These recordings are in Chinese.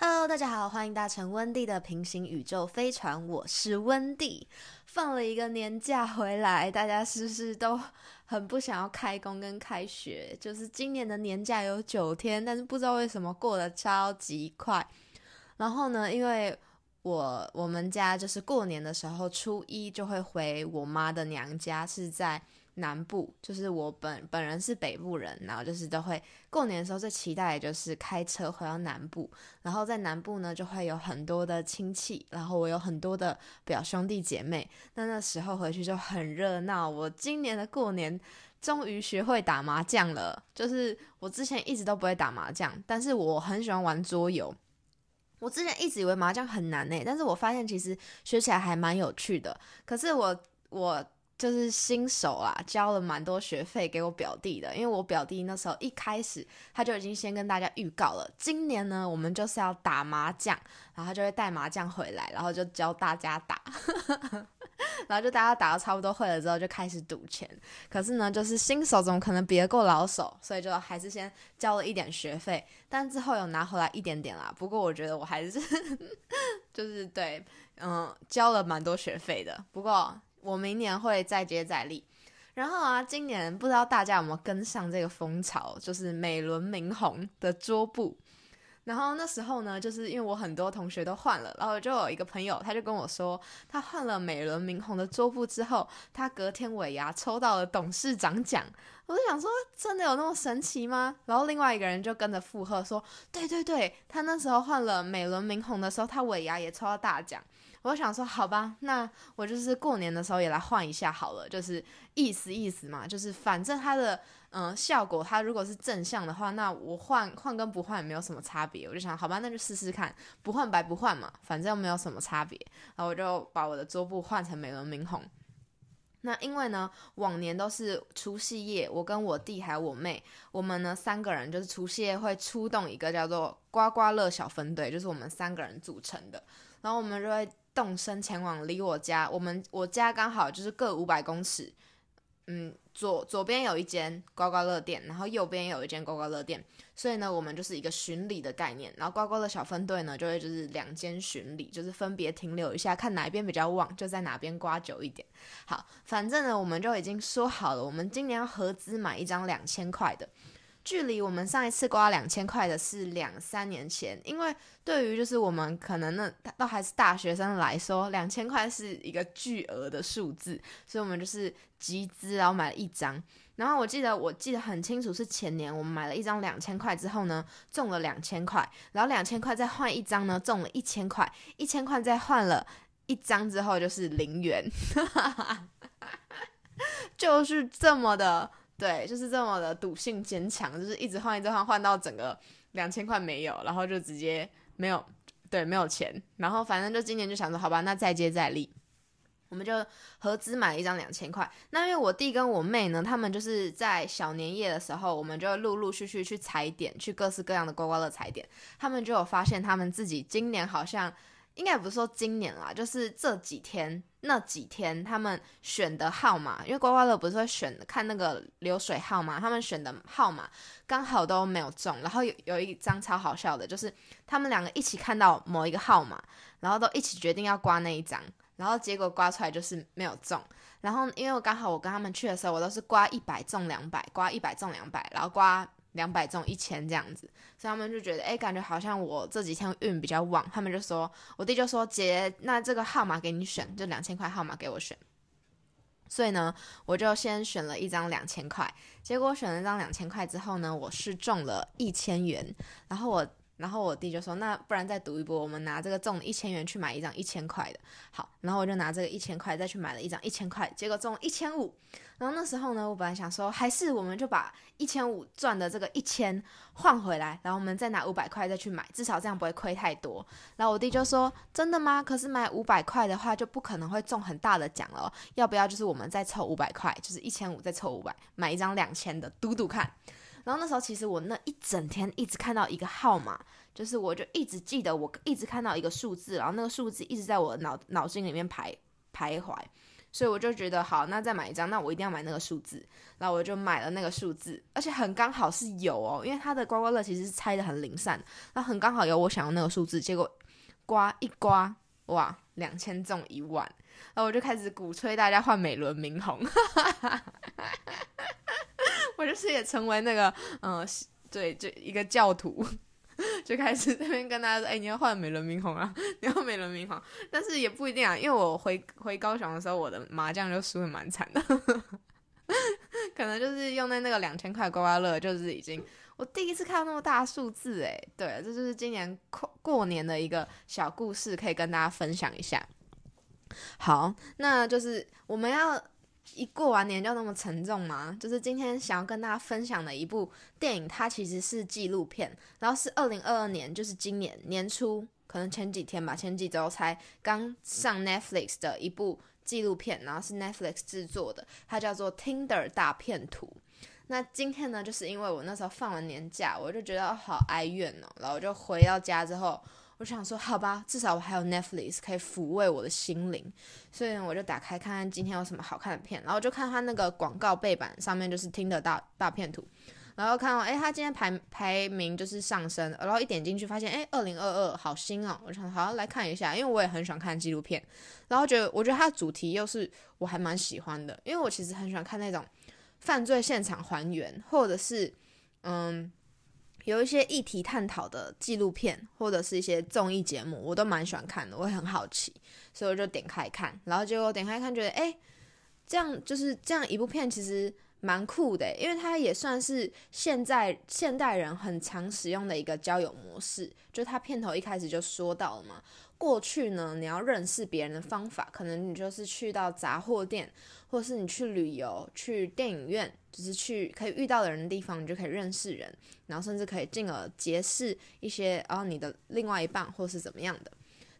Hello，大家好，欢迎搭乘温蒂的平行宇宙飞船，我是温蒂。放了一个年假回来，大家是不是都很不想要开工跟开学？就是今年的年假有九天，但是不知道为什么过得超级快。然后呢，因为我我们家就是过年的时候初一就会回我妈的娘家，是在。南部就是我本本人是北部人，然后就是都会过年的时候最期待的就是开车回到南部，然后在南部呢就会有很多的亲戚，然后我有很多的表兄弟姐妹，那那时候回去就很热闹。我今年的过年终于学会打麻将了，就是我之前一直都不会打麻将，但是我很喜欢玩桌游。我之前一直以为麻将很难呢，但是我发现其实学起来还蛮有趣的。可是我我。就是新手啦，交了蛮多学费给我表弟的，因为我表弟那时候一开始他就已经先跟大家预告了，今年呢我们就是要打麻将，然后他就会带麻将回来，然后就教大家打，然后就大家打到差不多会了之后就开始赌钱。可是呢，就是新手怎么可能比得过老手，所以就还是先交了一点学费，但之后有拿回来一点点啦。不过我觉得我还是 就是对，嗯，交了蛮多学费的。不过。我明年会再接再厉，然后啊，今年不知道大家有没有跟上这个风潮，就是美轮明宏的桌布。然后那时候呢，就是因为我很多同学都换了，然后就有一个朋友，他就跟我说，他换了美轮明宏的桌布之后，他隔天尾牙抽到了董事长奖。我就想说，真的有那么神奇吗？然后另外一个人就跟着附和说，对对对，他那时候换了美轮明宏的时候，他尾牙也抽到大奖。我想说，好吧，那我就是过年的时候也来换一下好了，就是意思意思嘛，就是反正它的嗯效果，它如果是正向的话，那我换换跟不换也没有什么差别。我就想，好吧，那就试试看，不换白不换嘛，反正没有什么差别。然后我就把我的桌布换成美轮明红。那因为呢，往年都是除夕夜，我跟我弟还有我妹，我们呢三个人就是除夕夜会出动一个叫做刮刮乐小分队，就是我们三个人组成的，然后我们就会。动身前往离我家，我们我家刚好就是各五百公尺，嗯，左左边有一间刮刮乐店，然后右边有一间刮刮乐店，所以呢，我们就是一个巡礼的概念，然后刮刮乐小分队呢就会就是两间巡礼，就是分别停留一下，看哪一边比较旺，就在哪边刮久一点。好，反正呢，我们就已经说好了，我们今年要合资买一张两千块的。距离我们上一次刮两千块的是两三年前，因为对于就是我们可能那都还是大学生来说，两千块是一个巨额的数字，所以我们就是集资然后买了一张。然后我记得我记得很清楚是前年我们买了一张两千块之后呢，中了两千块，然后两千块再换一张呢，中了一千块，一千块再换了一张之后就是零元，就是这么的。对，就是这么的赌性坚强，就是一直换一直换，换到整个两千块没有，然后就直接没有，对，没有钱。然后反正就今年就想说，好吧，那再接再厉，我们就合资买一张两千块。那因为我弟跟我妹呢，他们就是在小年夜的时候，我们就陆陆续续去踩点，去各式各样的刮刮乐踩点，他们就有发现他们自己今年好像。应该不是说今年啦，就是这几天那几天他们选的号码，因为刮刮乐不是会选看那个流水号码，他们选的号码刚好都没有中。然后有有一张超好笑的，就是他们两个一起看到某一个号码，然后都一起决定要刮那一张，然后结果刮出来就是没有中。然后因为我刚好我跟他们去的时候，我都是刮一百中两百，刮一百中两百，然后刮。两百中一千这样子，所以他们就觉得，哎，感觉好像我这几天运比较旺。他们就说，我弟就说，姐，那这个号码给你选，就两千块号码给我选。所以呢，我就先选了一张两千块。结果选了一张两千块之后呢，我是中了一千元。然后我，然后我弟就说，那不然再赌一波，我们拿这个中一千元去买一张一千块的。好，然后我就拿这个一千块再去买了一张一千块，结果中一千五。然后那时候呢，我本来想说，还是我们就把一千五赚的这个一千换回来，然后我们再拿五百块再去买，至少这样不会亏太多。然后我弟就说：“真的吗？可是买五百块的话，就不可能会中很大的奖了。要不要就是我们再凑五百块，就是一千五再凑五百，买一张两千的赌赌看？”然后那时候其实我那一整天一直看到一个号码，就是我就一直记得，我一直看到一个数字，然后那个数字一直在我脑脑筋里面徘徘徊。所以我就觉得好，那再买一张，那我一定要买那个数字，然后我就买了那个数字，而且很刚好是有哦，因为它的刮刮乐其实是拆的很零散，那很刚好有我想要那个数字，结果刮一刮，哇，两千中一万，然后我就开始鼓吹大家换美轮明宏，我就是也成为那个嗯，对，就一个教徒。就开始这边跟大家说，哎，你要换美轮明宏啊，你要美轮明宏，但是也不一定啊，因为我回回高雄的时候，我的麻将就输的蛮惨的，可能就是用在那个两千块刮刮乐，就是已经我第一次看到那么大数字，哎，对，这就是今年过过年的一个小故事，可以跟大家分享一下。好，那就是我们要。一过完年就那么沉重吗？就是今天想要跟大家分享的一部电影，它其实是纪录片，然后是二零二二年，就是今年年初，可能前几天吧，前几周才刚上 Netflix 的一部纪录片，然后是 Netflix 制作的，它叫做《Tinder 大片图》。那今天呢，就是因为我那时候放完年假，我就觉得好哀怨哦，然后我就回到家之后。我想说，好吧，至少我还有 Netflix 可以抚慰我的心灵，所以呢，我就打开看看今天有什么好看的片，然后就看他那个广告背板上面就是听的大大片图，然后看到，哎，他今天排排名就是上升，然后一点进去发现，哎，二零二二好新哦，我想好来看一下，因为我也很喜欢看纪录片，然后觉得我觉得它的主题又是我还蛮喜欢的，因为我其实很喜欢看那种犯罪现场还原，或者是嗯。有一些议题探讨的纪录片，或者是一些综艺节目，我都蛮喜欢看的，我也很好奇，所以我就点开看，然后结果点开看，觉得哎，这样就是这样一部片，其实蛮酷的，因为它也算是现在现代人很常使用的一个交友模式，就它片头一开始就说到了嘛。过去呢，你要认识别人的方法，可能你就是去到杂货店，或是你去旅游、去电影院，就是去可以遇到的人的地方，你就可以认识人，然后甚至可以进而结识一些，然后你的另外一半或是怎么样的。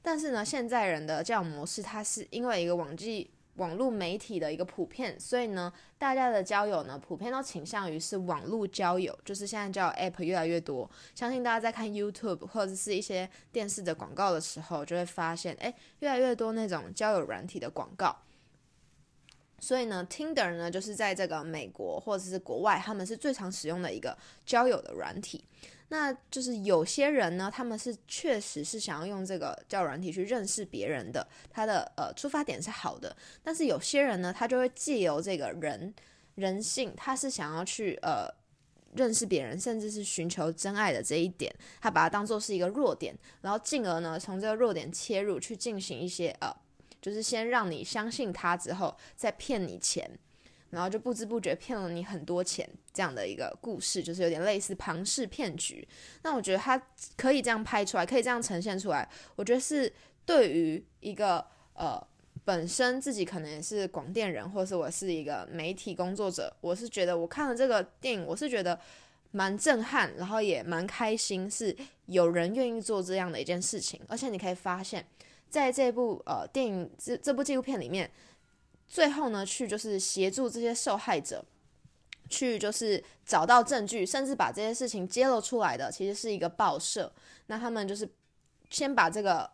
但是呢，现在人的这样模式，它是因为一个网际。网络媒体的一个普遍，所以呢，大家的交友呢，普遍都倾向于是网络交友，就是现在交友 App 越来越多。相信大家在看 YouTube 或者是一些电视的广告的时候，就会发现，哎，越来越多那种交友软体的广告。所以呢，Tinder 呢，就是在这个美国或者是国外，他们是最常使用的一个交友的软体。那就是有些人呢，他们是确实是想要用这个交友软体去认识别人的，他的呃出发点是好的。但是有些人呢，他就会借由这个人人性，他是想要去呃认识别人，甚至是寻求真爱的这一点，他把它当做是一个弱点，然后进而呢从这个弱点切入去进行一些呃，就是先让你相信他之后再骗你钱。然后就不知不觉骗了你很多钱，这样的一个故事，就是有点类似庞氏骗局。那我觉得他可以这样拍出来，可以这样呈现出来，我觉得是对于一个呃本身自己可能也是广电人，或是我是一个媒体工作者，我是觉得我看了这个电影，我是觉得蛮震撼，然后也蛮开心，是有人愿意做这样的一件事情。而且你可以发现，在这部呃电影这这部纪录片里面。最后呢，去就是协助这些受害者，去就是找到证据，甚至把这些事情揭露出来的，其实是一个报社。那他们就是先把这个，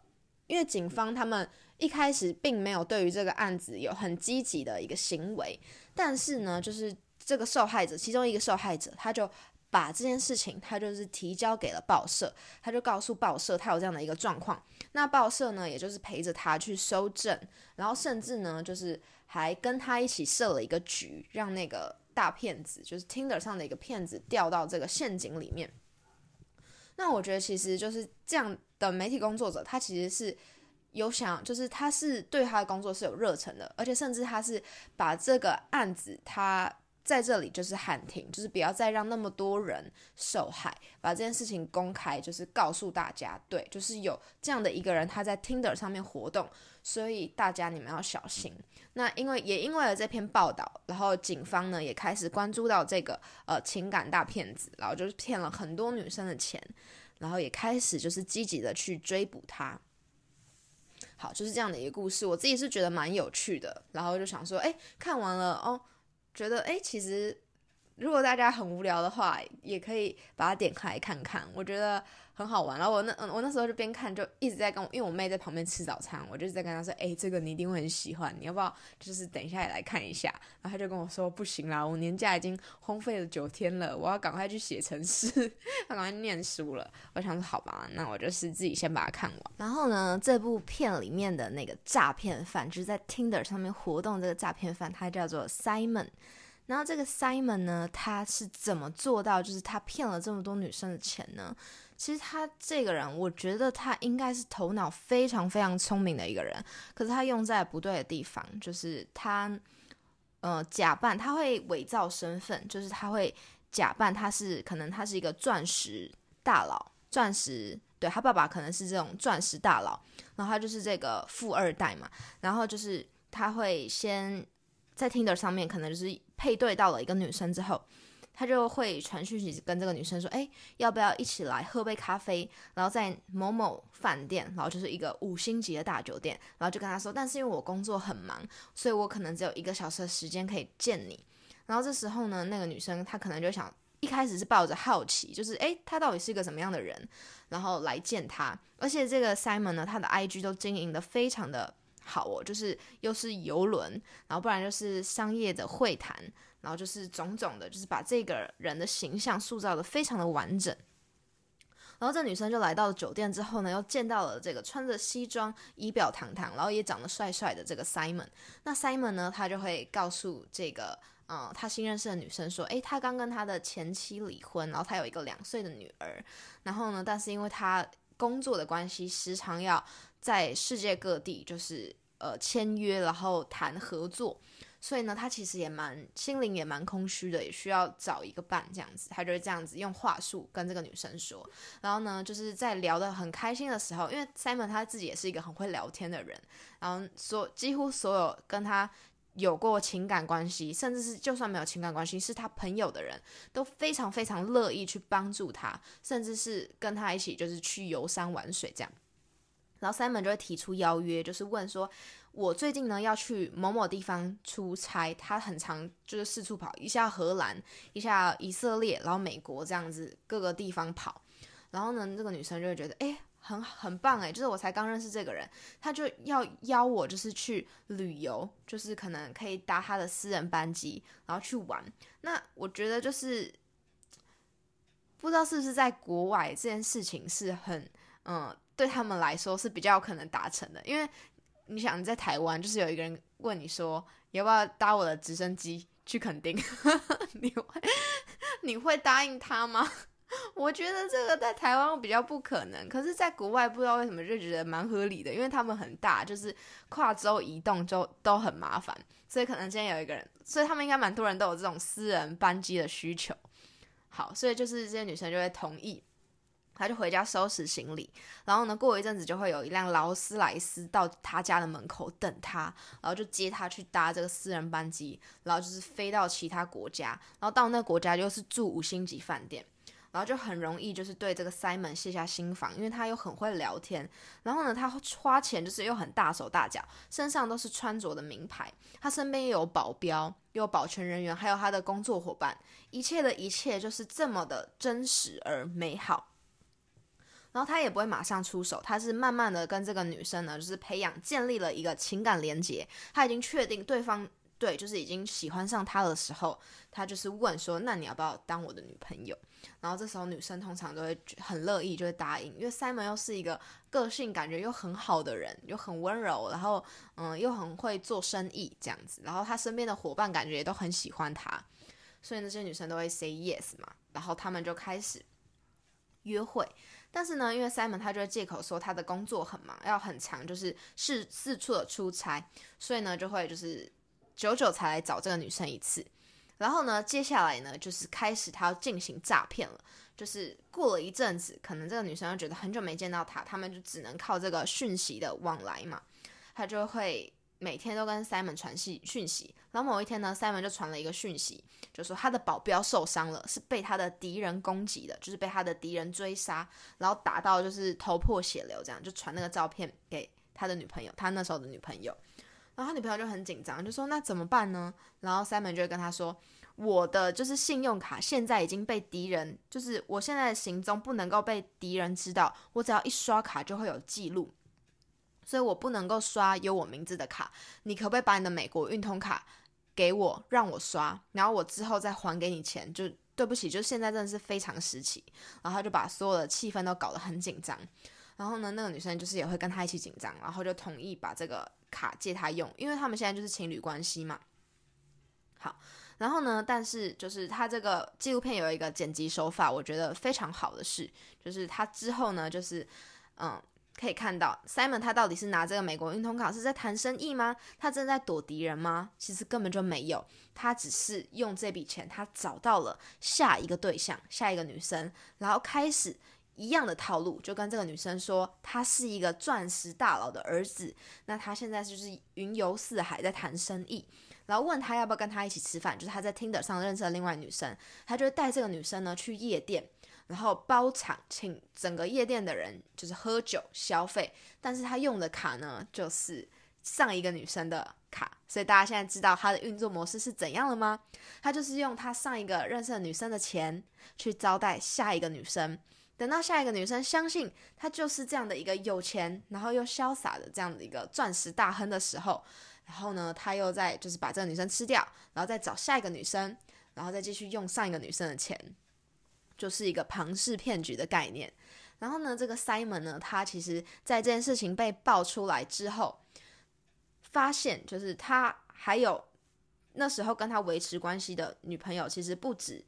因为警方他们一开始并没有对于这个案子有很积极的一个行为，但是呢，就是这个受害者其中一个受害者，他就。把这件事情，他就是提交给了报社，他就告诉报社他有这样的一个状况。那报社呢，也就是陪着他去收证，然后甚至呢，就是还跟他一起设了一个局，让那个大骗子，就是 Tinder 上的一个骗子掉到这个陷阱里面。那我觉得其实就是这样的媒体工作者，他其实是有想，就是他是对他的工作是有热忱的，而且甚至他是把这个案子他。在这里就是喊停，就是不要再让那么多人受害，把这件事情公开，就是告诉大家，对，就是有这样的一个人他在 Tinder 上面活动，所以大家你们要小心。那因为也因为了这篇报道，然后警方呢也开始关注到这个呃情感大骗子，然后就是骗了很多女生的钱，然后也开始就是积极的去追捕他。好，就是这样的一个故事，我自己是觉得蛮有趣的，然后就想说，哎，看完了哦。觉得哎，其实如果大家很无聊的话，也可以把它点开来看看，我觉得很好玩。然后我那我那时候就边看就一直在跟我，因为我妹在旁边吃早餐，我就在跟她说：“哎，这个你一定会很喜欢，你要不要就是等一下也来看一下？”然后她就跟我说：“不行啦，我年假已经荒废了九天了，我要赶快去写程式，要赶快念书了。”我想说：“好吧，那我就是自己先把它看完。”然后呢，这部片里面的那个诈骗犯，就是在 Tinder 上面活动这个诈骗犯，他叫做 Simon。然后这个 Simon 呢，他是怎么做到，就是他骗了这么多女生的钱呢？其实他这个人，我觉得他应该是头脑非常非常聪明的一个人，可是他用在不对的地方，就是他呃假扮，他会伪造身份，就是他会假扮他是可能他是一个钻石大佬，钻石对他爸爸可能是这种钻石大佬，然后他就是这个富二代嘛，然后就是他会先。在 Tinder 上面，可能就是配对到了一个女生之后，他就会传讯息跟这个女生说：“哎，要不要一起来喝杯咖啡？然后在某某饭店，然后就是一个五星级的大酒店，然后就跟他说，但是因为我工作很忙，所以我可能只有一个小时的时间可以见你。然后这时候呢，那个女生她可能就想，一开始是抱着好奇，就是哎，他到底是一个什么样的人，然后来见他。而且这个 Simon 呢，他的 IG 都经营的非常的。好哦，就是又是游轮，然后不然就是商业的会谈，然后就是种种的，就是把这个人的形象塑造的非常的完整。然后这女生就来到了酒店之后呢，又见到了这个穿着西装、仪表堂堂，然后也长得帅帅的这个 Simon。那 Simon 呢，他就会告诉这个，嗯，他新认识的女生说，诶，他刚跟他的前妻离婚，然后他有一个两岁的女儿，然后呢，但是因为他工作的关系，时常要。在世界各地，就是呃签约，然后谈合作，所以呢，他其实也蛮心灵也蛮空虚的，也需要找一个伴这样子。他就是这样子用话术跟这个女生说，然后呢，就是在聊得很开心的时候，因为 Simon 他自己也是一个很会聊天的人，然后所几乎所有跟他有过情感关系，甚至是就算没有情感关系，是他朋友的人都非常非常乐意去帮助他，甚至是跟他一起就是去游山玩水这样。然后 Simon 就会提出邀约，就是问说，我最近呢要去某某地方出差，他很常就是四处跑，一下荷兰，一下以色列，然后美国这样子各个地方跑。然后呢，这个女生就会觉得，哎，很很棒哎，就是我才刚认识这个人，他就要邀我就是去旅游，就是可能可以搭他的私人班机，然后去玩。那我觉得就是不知道是不是在国外这件事情是很嗯。对他们来说是比较有可能达成的，因为你想在台湾，就是有一个人问你说要不要搭我的直升机去垦丁，你会你会答应他吗？我觉得这个在台湾比较不可能，可是在国外不知道为什么就觉得蛮合理的，因为他们很大，就是跨州移动就都很麻烦，所以可能今天有一个人，所以他们应该蛮多人都有这种私人班机的需求。好，所以就是这些女生就会同意。他就回家收拾行李，然后呢，过一阵子就会有一辆劳斯莱斯到他家的门口等他，然后就接他去搭这个私人班机，然后就是飞到其他国家，然后到那个国家就是住五星级饭店，然后就很容易就是对这个 Simon 卸下心防，因为他又很会聊天，然后呢，他花钱就是又很大手大脚，身上都是穿着的名牌，他身边又有保镖，有保全人员，还有他的工作伙伴，一切的一切就是这么的真实而美好。然后他也不会马上出手，他是慢慢的跟这个女生呢，就是培养建立了一个情感连接。他已经确定对方对，就是已经喜欢上他的时候，他就是问说：“那你要不要当我的女朋友？”然后这时候女生通常都会很乐意，就会答应，因为 Simon 又是一个个性感觉又很好的人，又很温柔，然后嗯又很会做生意这样子。然后他身边的伙伴感觉也都很喜欢他，所以那些女生都会 say yes 嘛。然后他们就开始约会。但是呢，因为 Simon 他就会借口说他的工作很忙，要很长，就是四四处的出差，所以呢就会就是久久才来找这个女生一次。然后呢，接下来呢就是开始他要进行诈骗了。就是过了一阵子，可能这个女生又觉得很久没见到他，他们就只能靠这个讯息的往来嘛，他就会。每天都跟 Simon 传讯讯息，然后某一天呢，Simon 就传了一个讯息，就说他的保镖受伤了，是被他的敌人攻击的，就是被他的敌人追杀，然后打到就是头破血流，这样就传那个照片给他的女朋友，他那时候的女朋友，然后他女朋友就很紧张，就说那怎么办呢？然后 Simon 就跟他说，我的就是信用卡现在已经被敌人，就是我现在的行踪不能够被敌人知道，我只要一刷卡就会有记录，所以我不能够刷有我名字的卡。你可不可以把你的美国运通卡给我，让我刷，然后我之后再还给你钱？就对不起，就现在真的是非常时期，然后就把所有的气氛都搞得很紧张。然后呢，那个女生就是也会跟他一起紧张，然后就同意把这个卡借他用，因为他们现在就是情侣关系嘛。好。然后呢？但是就是他这个纪录片有一个剪辑手法，我觉得非常好的是，就是他之后呢，就是嗯，可以看到 Simon 他到底是拿这个美国运通卡是在谈生意吗？他正在躲敌人吗？其实根本就没有，他只是用这笔钱，他找到了下一个对象，下一个女生，然后开始一样的套路，就跟这个女生说，他是一个钻石大佬的儿子，那他现在就是云游四海，在谈生意。然后问他要不要跟他一起吃饭，就是他在 Tinder 上认识了另外女生，他就带这个女生呢去夜店，然后包场请整个夜店的人就是喝酒消费，但是他用的卡呢就是上一个女生的卡，所以大家现在知道他的运作模式是怎样了吗？他就是用他上一个认识的女生的钱去招待下一个女生，等到下一个女生相信他就是这样的一个有钱，然后又潇洒的这样的一个钻石大亨的时候。然后呢，他又在就是把这个女生吃掉，然后再找下一个女生，然后再继续用上一个女生的钱，就是一个庞氏骗局的概念。然后呢，这个 Simon 呢，他其实在这件事情被爆出来之后，发现就是他还有那时候跟他维持关系的女朋友，其实不止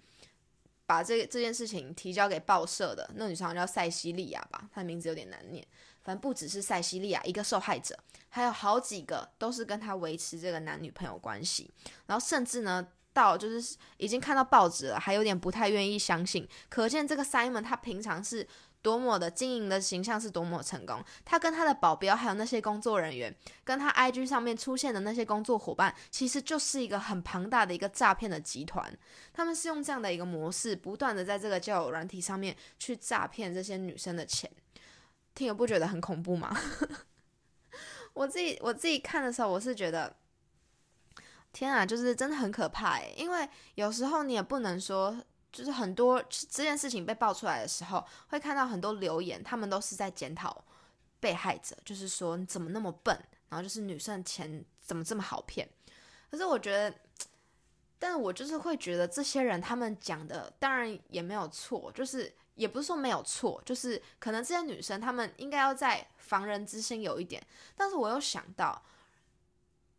把这这件事情提交给报社的那女生叫塞西利亚吧，她的名字有点难念。反正不只是塞西利亚一个受害者，还有好几个都是跟他维持这个男女朋友关系，然后甚至呢，到就是已经看到报纸了，还有点不太愿意相信。可见这个 Simon 他平常是多么的经营的形象是多么成功。他跟他的保镖还有那些工作人员，跟他 IG 上面出现的那些工作伙伴，其实就是一个很庞大的一个诈骗的集团。他们是用这样的一个模式，不断的在这个交友软体上面去诈骗这些女生的钱。听了不觉得很恐怖吗？我自己我自己看的时候，我是觉得，天啊，就是真的很可怕诶。因为有时候你也不能说，就是很多这件事情被爆出来的时候，会看到很多留言，他们都是在检讨被害者，就是说你怎么那么笨，然后就是女生的钱怎么这么好骗。可是我觉得，但我就是会觉得这些人他们讲的当然也没有错，就是。也不是说没有错，就是可能这些女生她们应该要在防人之心有一点，但是我又想到，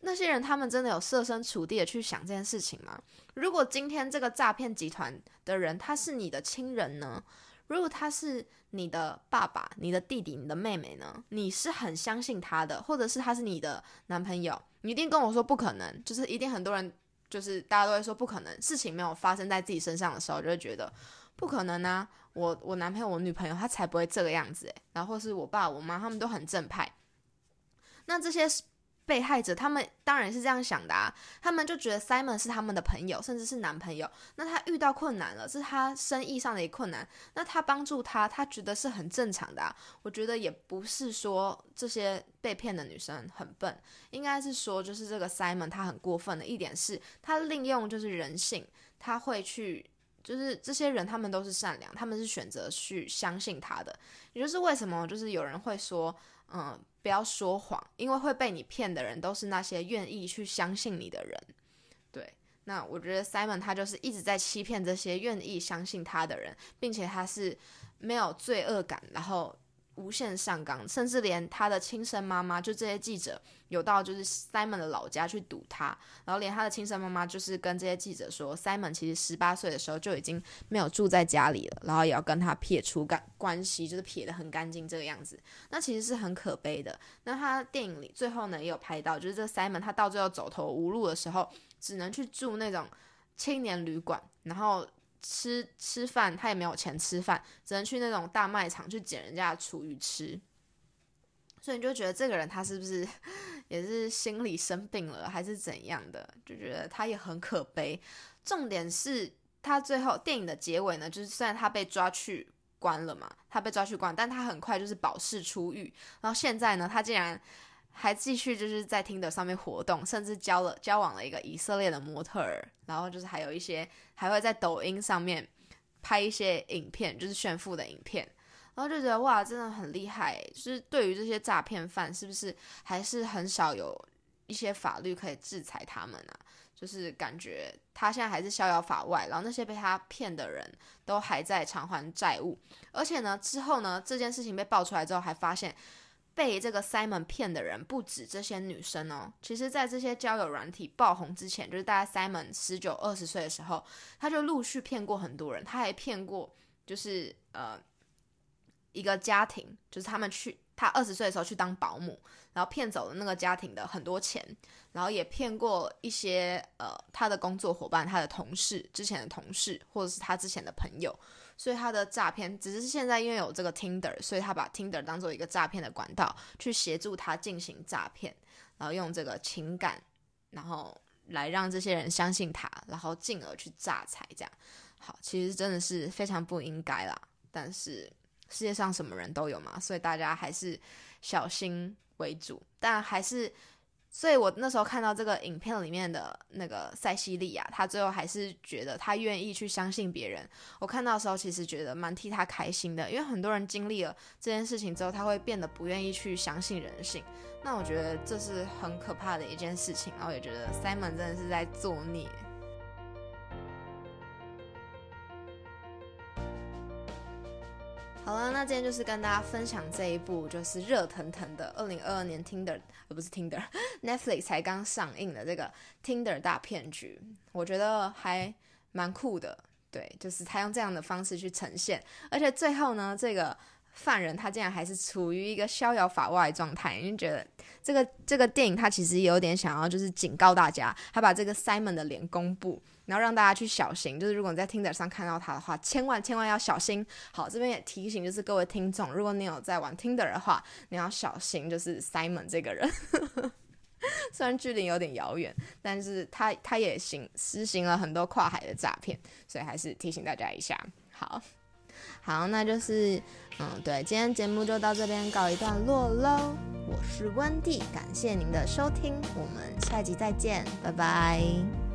那些人他们真的有设身处地的去想这件事情吗？如果今天这个诈骗集团的人他是你的亲人呢？如果他是你的爸爸、你的弟弟、你的妹妹呢？你是很相信他的，或者是他是你的男朋友，你一定跟我说不可能，就是一定很多人就是大家都会说不可能，事情没有发生在自己身上的时候，就会觉得不可能啊。我我男朋友我女朋友他才不会这个样子诶，然后是我爸我妈他们都很正派，那这些被害者他们当然是这样想的啊，他们就觉得 Simon 是他们的朋友，甚至是男朋友，那他遇到困难了，是他生意上的一困难，那他帮助他，他觉得是很正常的啊。我觉得也不是说这些被骗的女生很笨，应该是说就是这个 Simon 他很过分的一点是，他利用就是人性，他会去。就是这些人，他们都是善良，他们是选择去相信他的。也就是为什么，就是有人会说，嗯，不要说谎，因为会被你骗的人都是那些愿意去相信你的人。对，那我觉得 Simon 他就是一直在欺骗这些愿意相信他的人，并且他是没有罪恶感，然后。无限上纲，甚至连他的亲生妈妈，就这些记者有到就是 Simon 的老家去堵他，然后连他的亲生妈妈就是跟这些记者说，Simon 其实十八岁的时候就已经没有住在家里了，然后也要跟他撇除干关系，就是撇得很干净这个样子，那其实是很可悲的。那他电影里最后呢也有拍到，就是这 Simon 他到最后走投无路的时候，只能去住那种青年旅馆，然后。吃吃饭，他也没有钱吃饭，只能去那种大卖场去捡人家的厨余吃。所以你就觉得这个人他是不是 也是心理生病了，还是怎样的？就觉得他也很可悲。重点是他最后电影的结尾呢，就是虽然他被抓去关了嘛，他被抓去关，但他很快就是保释出狱。然后现在呢，他竟然还继续就是在听的上面活动，甚至交了交往了一个以色列的模特儿，然后就是还有一些还会在抖音上面拍一些影片，就是炫富的影片，然后就觉得哇，真的很厉害。就是对于这些诈骗犯，是不是还是很少有一些法律可以制裁他们啊？就是感觉他现在还是逍遥法外，然后那些被他骗的人都还在偿还债务，而且呢，之后呢，这件事情被爆出来之后，还发现。被这个 Simon 骗的人不止这些女生哦，其实，在这些交友软体爆红之前，就是大概 Simon 十九二十岁的时候，他就陆续骗过很多人。他还骗过，就是呃一个家庭，就是他们去他二十岁的时候去当保姆，然后骗走了那个家庭的很多钱，然后也骗过一些呃他的工作伙伴、他的同事、之前的同事，或者是他之前的朋友。所以他的诈骗只是现在因为有这个 Tinder，所以他把 Tinder 当做一个诈骗的管道，去协助他进行诈骗，然后用这个情感，然后来让这些人相信他，然后进而去诈财。这样好，其实真的是非常不应该啦。但是世界上什么人都有嘛，所以大家还是小心为主，但还是。所以我那时候看到这个影片里面的那个塞西利亚，她最后还是觉得她愿意去相信别人。我看到的时候，其实觉得蛮替她开心的，因为很多人经历了这件事情之后，他会变得不愿意去相信人性。那我觉得这是很可怕的一件事情，然后也觉得 Simon 真的是在作孽。好了，那今天就是跟大家分享这一部就是热腾腾的二零二二年 Tinder，而不是 Tinder，Netflix 才刚上映的这个 Tinder 大骗局，我觉得还蛮酷的。对，就是他用这样的方式去呈现，而且最后呢，这个犯人他竟然还是处于一个逍遥法外状态，因为觉得这个这个电影他其实有点想要就是警告大家，他把这个 Simon 的脸公布。然后让大家去小心，就是如果你在 Tinder 上看到他的话，千万千万要小心。好，这边也提醒，就是各位听众，如果你有在玩 Tinder 的话，你要小心，就是 Simon 这个人。虽然距离有点遥远，但是他他也行实行了很多跨海的诈骗，所以还是提醒大家一下。好，好，那就是嗯，对，今天节目就到这边告一段落喽。我是温蒂，感谢您的收听，我们下集再见，拜拜。